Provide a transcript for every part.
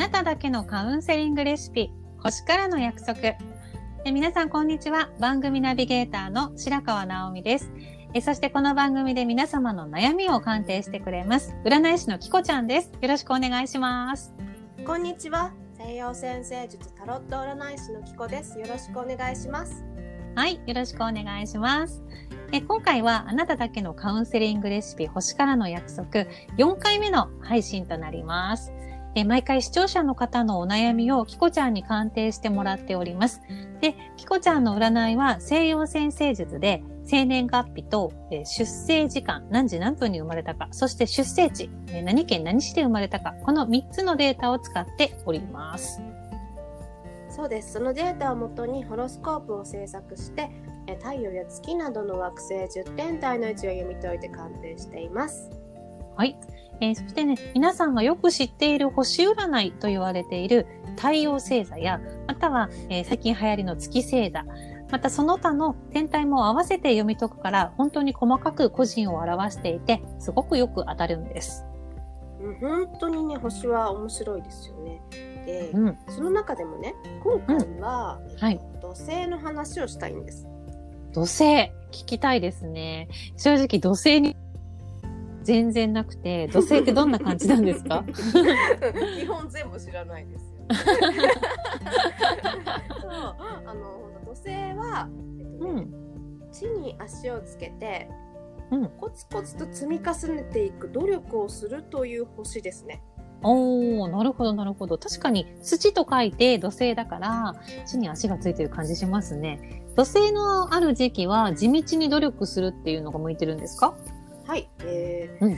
なただけのカウンセリングレシピ、星からの約束。え皆さん、こんにちは。番組ナビゲーターの白川直美です。えそしてこの番組で皆様の悩みを鑑定してくれます。占い師のキコちゃんです。よろしくお願いします。こんにちは。西洋先生術タロット占い師のキコです。よろしくお願いします。はい、よろしくお願いします。え今回はあなただけのカウンセリングレシピ星からの約束4回目の配信となります。え毎回視聴者の方のお悩みをキコちゃんに鑑定してもらっております。で、キコちゃんの占いは西洋先生術で生年月日と、え出生時間、何時何分に生まれたか、そして出生地、え何県何市で生まれたか、この3つのデータを使っております。そうです。そのデータをもとにホロスコープを制作して、え太陽や月などの惑星10天体の位置を読み解いて鑑定しています。はい。えーそしてね、皆さんがよく知っている星占いと言われている太陽星座や、または、えー最近流行りの月星座、またその他の天体も合わせて読み解くから、本当に細かく個人を表していて、すごくよく当たるんです。うん本当にね、星は面白いですよね。で、うん。その中でもね、今回は、はいえっと土星の話をしたいんです。土星、聞きたいですね。正直土星に全然なくて、土星ってどんな感じなんですか？基本全部知らないですよ。そう、あの土星は、えっとねうん。地に足をつけて、うんコツコツと積み重ねていく努力をするという星ですね。おー、なるほど、なるほど。確かに土と書いて土星だから、地に足がついてる感じしますね。土星のある時期は地道に努力するっていうのが向いてるんですか？はい、えーうん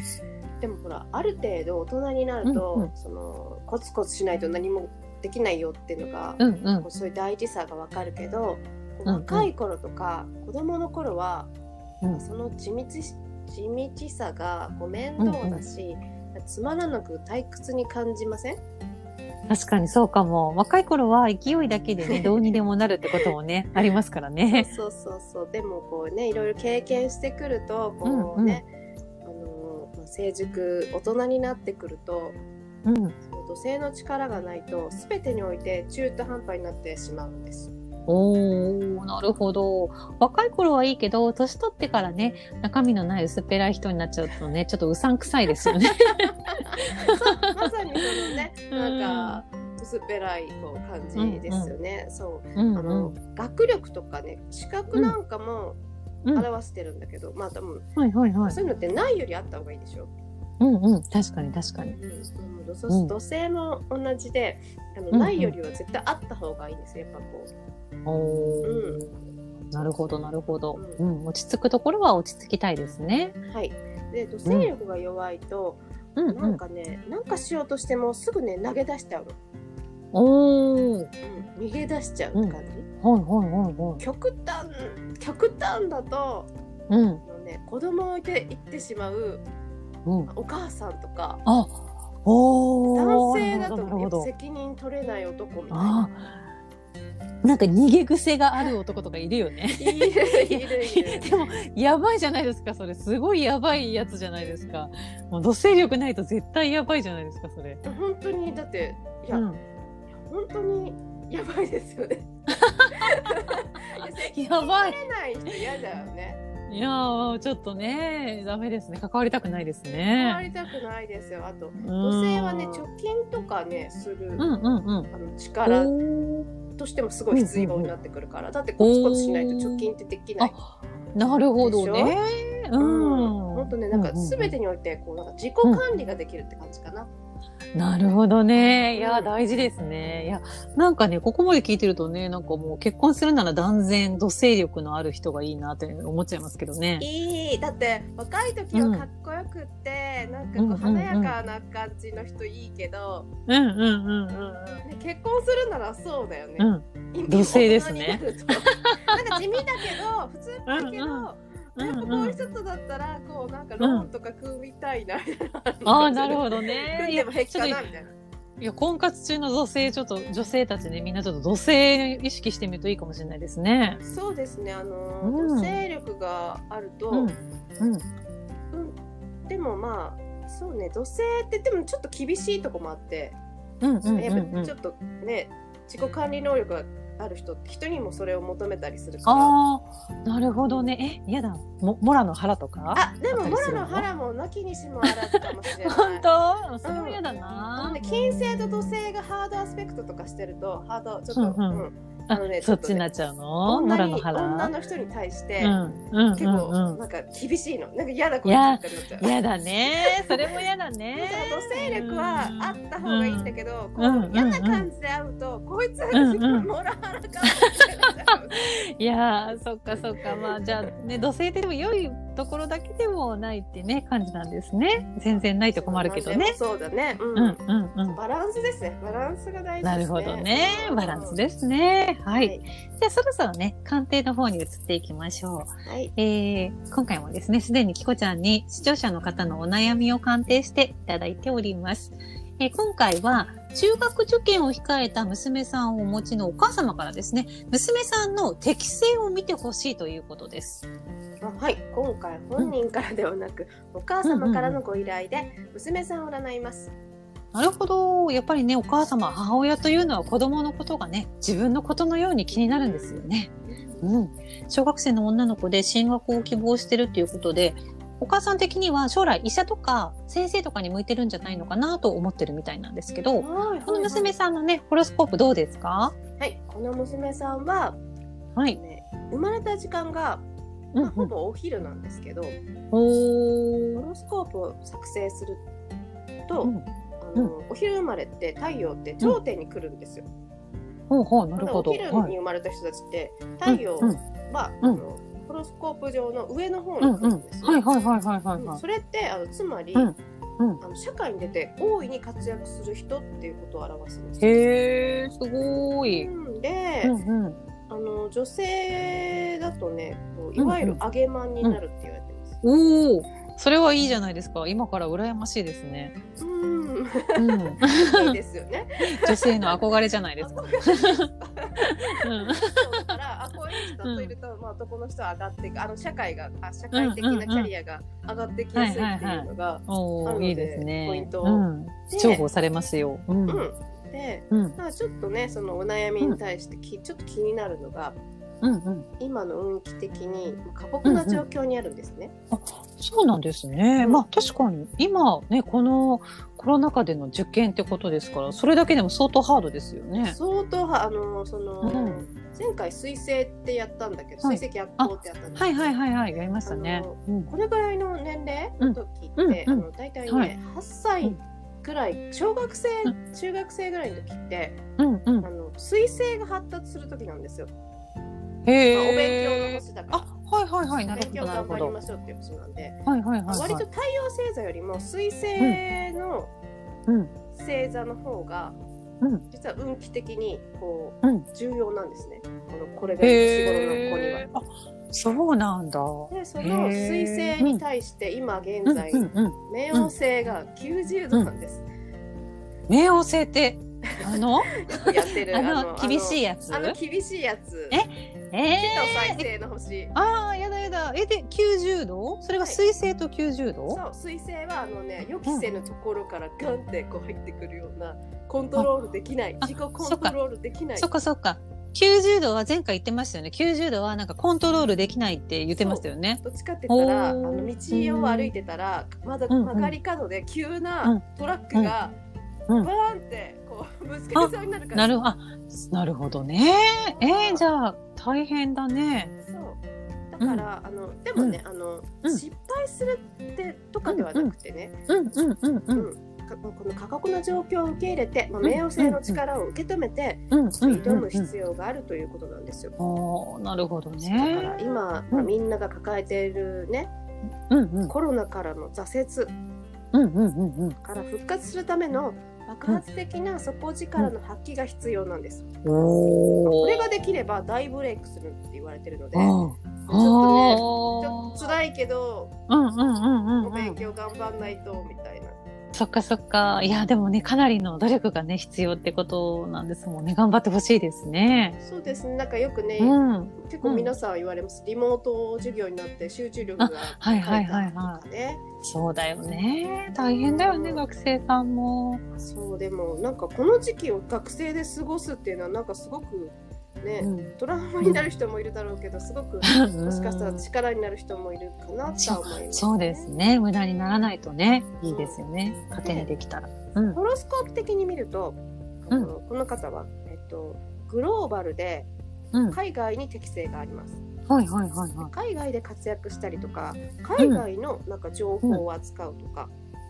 でもほらある程度大人になると、うんうん。そのコツコツしないと何もできないよっていうのが、うんうん。そういう大事さがわかるけど、うんうん。若い頃とか子供の頃は、うん。その地道し地道さがこう面倒だし、つまらなく退屈に感じません？確かにそうかも。若い頃は勢いだけでね、どうにでもなるってこともね、ありますからね。そうそうそうでもこうねいろいろ経験してくるとこうね、成熟大人になってくるとうん。土星の力がないと全てにおいて中途半端になってしまうんです。おー、なるほど。若い頃はいいけど、年取ってからね、中身のない薄っぺらい人になっちゃうとね、ちょっとうさんくさいですよね。まさにそのね うんなんか薄っぺらいこう感じですよね。そううんあの、学力とかね資格なんかもうん。表してるんだけど、まあ多分はいはいはい。そういうのってないよりあった方がいいでしょ？うんうん。確かに確かに。うん、土うん土星も同じであの、うんうんないよりは絶対あった方がいいんですよやっぱこおー。なるほどなるほど。うん。落ち着くところは落ち着きたいですね。うはいで土星力が弱いと、うんうなんん。かねなんかしようとしてもすぐね投げ出しちゃうの、うん、逃げ出しちゃうって感じ、はいはいはいはい。極端極端だとうん。あの、ね、子供を置いて行ってしまううん。お母さんとかあ。男性だと。責任取れない男みたいあな。なんか逃げ癖がある男とかいるよね。いるいるいる。でも、やばいじゃないですか、それ。すごいやばいやつじゃないですか。もう、土星力ないと絶対やばいじゃないですか、それ。本当にだっていや、うん。本当にやばいですよね。やばい。ない人嫌だよね。いやー、ちょっとね、ダメですね。関わりたくないです変わね。りたくないですよ。あと土土星はね貯金とかねする、うんうんうん。あの力としてもすごい必要になってくるから、だってコツコツしないと貯金ってできない。なるほどね。ううんん。本当ねなんかうう全てにおいてこうなんか自己管理ができるって感じかな。なるほどね。いや、うん大事ですね。いや、なんかね、ここまで聞いてるとね、なんかもう結婚するなら断然土星力のある人がいいなって思っちゃいますけどね。いいだって若い時はかっこよくって、なんかこううんうんうん華やかな感じの人いいけど、うんうんうんうんね、結婚するならそうだよね。うん。土星 ですねなんか地味だけど普通っぽいけど、うんうんやっぱこういう人だったらこうなんかローンとか組みたいなみたいな、ああ、なるほどね。組んでも平気かなみたいな。いや、婚活中の女性、ちょっと女性たちね、みんなちょっと土星意識してみるといいかもしれないですね。そうですねあの、うん土星力があると、うん。うん。でもまあそうね土星ってでもちょっと厳しいとこもあってうんうんやっうんうんぱちょっとね自己管理能力がある人人にもそれを求めたりするから。ああ、なるほどね。え、やだ。も、モラの腹とか？あでもモラの腹もなきにしもあらずかもしれない。本当？それも嫌だな。ね。金星と土星がハードアスペクトとかしてるとハードちょっと、うんうん。うんああのねそっちになっちゃうの？モ女の腹。女の人に対して、結構うん、なんか厳しいのなんか嫌だこいやれってなっちゃううん。嫌だね。それも嫌だでね。その土星力はあった方がいいんだけど、こう嫌な感じで会うと、こいつ、モラハなっちゃう いやー、そっかそっか。まあ、じゃあ、ね、土星ってでも良いところだけでもないってね、感じなんですね。全然ないと困るけどね。そうだね、うんうん、うん、うん。バランスですねバランスが大事ですねなるほどね。バランスですね。は。はいじゃあ、そろそろね、鑑定の方に移っていきましょう。はいえー、今回もですね、すでにキコちゃんに視聴者の方のお悩みを鑑定していただいております。えー今回は、中学受験を控えた娘さんをお持ちのお母様からですね、娘さんの適性を見てほしいということです。あはい今回本人からではなく、お母様からのご依頼で娘さんを占います、なるほど。やっぱりね、お母様、母親というのは子供のことがね、自分のことのように気になるんですよね。うん。小学生の女の子で進学を希望してるっていうことで、お母さん的には将来医者とか先生とかに向いてるんじゃないのかなと思ってるみたいなんですけど、はいこの娘さんのね、ホロスコープどうですか？はいこの娘さんは、はい。ね、生まれた時間が、まあ。ほぼお昼なんですけど。ホロスコープを作成すると、うんあのお昼生まれって太陽って頂点に来るんですよ。ほうほう、なるほど。お昼はい。に生まれた人たちって太陽は、うんあのホロスコープ上の上の方に来るんです。はいはいはいはいはいはい。うんそれってあのつまり、あの社会に出て大いに活躍する人っていうことを表すんですよ。へー、すごーい。うんで、うんうん。あの女性だとねこういわゆる上げマンになるって言われてます。おお、それはいいじゃないですか。今から羨ましいですね。うん、うん、いいですよね。女性の憧れじゃないですか。そうだからあこういう人といると、まあ、男の人は上がっていくあの社会があ社会的なキャリアが上がってきやすいっていうのが、でいいですね。ポイントうん、で重宝されますよ。うん、うんでうん、まあちょっとねそのお悩みに対してき、ちょっと気になるのがうん、うん。今の運気的にまあ過酷な状況にあるんですね。そうなんですね。うん。まあ確かに今ねこのコロナ禍での受験ってことですから、それだけでも相当ハードですよね。相当はあのその、うん。前回水星ってやったんだけど、はい。水星逆行ってやったんだけどはいはいはいはいやりましたね。これぐらいの年齢？の時って、うんうん。あの大体ね、はい。8歳ぐらい小学生、う中学生ぐらいの時ってうん、うんあ。の水星が発達する時なんですよ。へまあ、お勉え。強の星だから。あ、はいはいはいなる勉強。頑張りましょうっていう星なんで、はいはいはいはい。割と太陽星座よりも水星のうん星座の方が、うん実は運気的にこうん。う重要なんですね。このこれぐらいの年頃の子にはそうなんだ。でその水星に対して今現在。冥王星が90度なんです。冥王星ってあの？やってるあの厳しいやつ？あの厳しいやつ。え？え火と再え生の星。ああやだやだ。えで90度？それが水星と90度？そう水星はあのね予期せぬところからガンってこう入ってくるようなコントロールできないあ自己コントロールできないそっかそっか。90度は前回言ってましたよね。90度はなんかコントロールできないって言ってましたよね。どっちかって言ったらあの道を歩いてたらまだうんうん。曲がり角で急うなん。トラックがうん。バーンってこうぶつかりそうになるから。なるあなるほどね。えー、じゃあ大変だね。そう。だから、あのでもね、あのうん。失敗するってとかではなくてね、うんうんうんううん。ん。かこの過酷な状況を受け入れて、まあ、冥王星の力を受け止めて、うんうんうん挑む必要があるということなんですよ。おーなるほどだかね。ら今、うんまあ、みんなが抱えているねうんうんコロナからの挫折うんうんうんうん。から復活するための爆発的な底力の発揮が必要なんです。おお。これができれば大ブレイクするって言われてるので、あちょっとねちょあっと辛いけど、うんうんうんうんおうん。勉強頑張んないとみたいな。そっかそっか。いや、でもね、かなりの努力がね、必要ってことなんですもんね。頑張ってほしいですね。そうですね。なんかよくね、うん。結構皆さん言われます。リモート授業になって集中力がはいはいはいはい。そうだよね。大変だよね、うん学生さんも。そうでもなんかこの時期を学生で過ごすっていうのはなんかすごくね、うん。トラウマになる人もいるだろうけどすごくもしかしたら力になる人もいるかなとは思います、そうです。ね。無駄にならないとね、いいですよね。家庭にできたら。うん。ホロスコープ的に見ると、あうんのこの方は、えっと、グローバルでうん。はい海外に適性があります。はいはいはい。海外で活躍したりとか海外のなんか情報を扱うとか、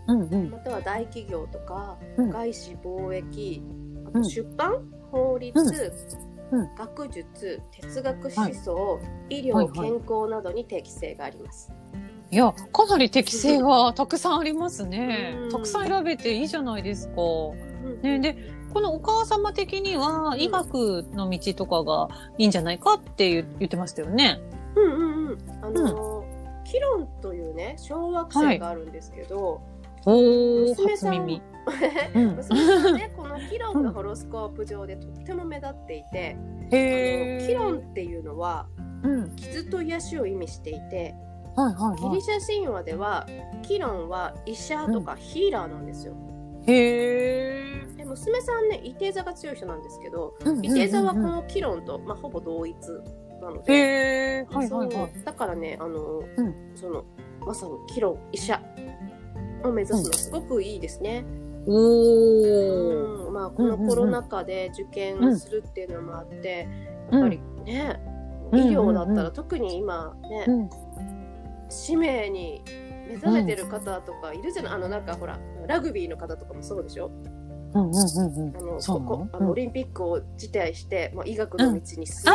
うんうん。または大企業とか、うん外資貿易あとうん出版、法律、うん学術哲学思想、医療、はいはい健康などに適性があります。いや、かなり適性がたくさんありますねうん。たくさん選べていいじゃないですか。うんね、で、このお母様的には、医学の道とかがいいんじゃないかって言言ってましたよね。うんうんうん。あのーキロンというね小惑星があるんですけど、おー、娘さん。娘さんねこのキロンがホロスコープ上でとっても目立っていて、へー。あのキロンっていうのはうん。傷と癒しを意味していてはいはいはギリシャ神話ではキロンは医者とかヒーラーなんですよ。い。へー。で娘さんね伊手座が強い人なんですけどうんうんうん伊手座はこのキロンと、まあ、ほぼ同一なので。はいはいはい。そうだからねあの、うんそのまさにキロン医者を目指すのすごくいいですね。うんまあ、このコロナ禍で受験をするっていうのもあって、やっぱりね、うん。医療だったら特に今ね、うん。使命に目覚めてる方とかいるじゃない、あのなんかほらラグビーの方とかもそうでしょ？うんうんうんうん。あのそこあうん。のオリンピックを辞退して、まあ、医学の道に進みますって、ほ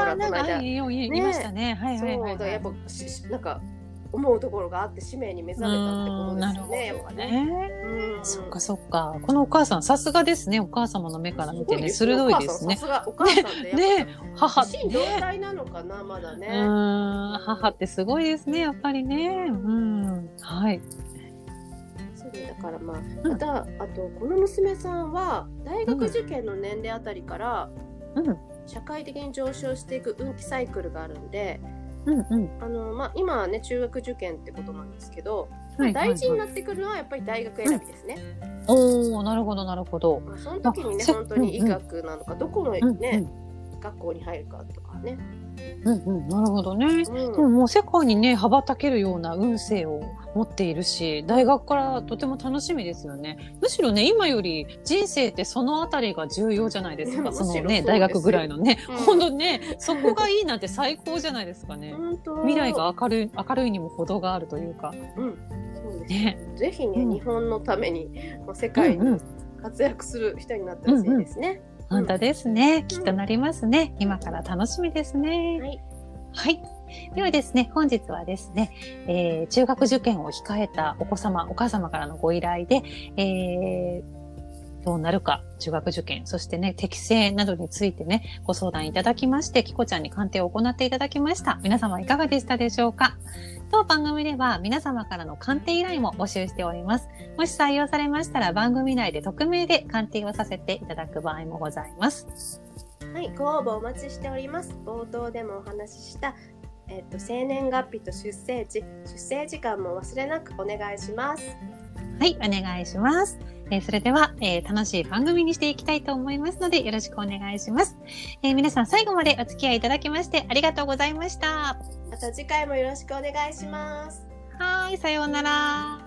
あー、らこねいましたね。はいそうはいはい。はい。だからやっぱししなんか思うところがあって使命に目覚めたってことですよねやっぱね。ね。うんそっかそっか。このお母さん、さすがですね。お母様の目から見てね、鋭いですねさすがお母さんね母って同ね。体なのかなまだうね。母ってすごいですね、やっぱりね。うん。はい。だからまあ、うんまたあとこの娘さんは大学受験の年齢あたりからうん。社会的に上昇していく運気サイクルがあるんで、うんうん。あのまあ今はね中学受験ってことなんですけど、はい大事になはいってくるのはやっぱり大学選びですね。おー、なるほど、なるほど。まあその時にね本当に医学なのかどこのうんね、学校に入るかとかね。うんうんうん。なるほどね。うんでももう世界にね、羽ばたけるような運勢を持っているし、大学からとても楽しみですよね。むしろね、今より人生ってそのあたりが重要じゃないですか。そのね、大学ぐらいのね。うん本当ね、そこがいいなんて最高じゃないですかね。未来が明るい、明るいにも程があるというか。うんそうですね。ぜひね、うん日本のためにまあ世界にうんうん活躍する人になってほしいですね。本当ですね。きっとなりますね。今から楽しみですね。はい。はい。ではですね、本日はですね、えー中学受験を控えたお子様、お母様からのご依頼で、えーどうなるか、中学受験、そしてね、適正などについてね、ご相談いただきまして、きこちゃんに鑑定を行っていただきました。皆様いかがでしたでしょうか？当番組では皆様からの鑑定依頼も募集しております。もし採用されましたら番組内で匿名で鑑定をさせていただく場合もございます。はい、ご応募お待ちしております。冒頭でもお話しした、えっと、生年月日と出生地、出生時間も忘れなくお願いします。はい、お願いします。えーそれでは、えー楽しい番組にしていきたいと思いますので、よろしくお願いします。えー皆さん最後までお付き合いいただきましてありがとうございました。た次回もよろしくお願いします。はい、さようなら。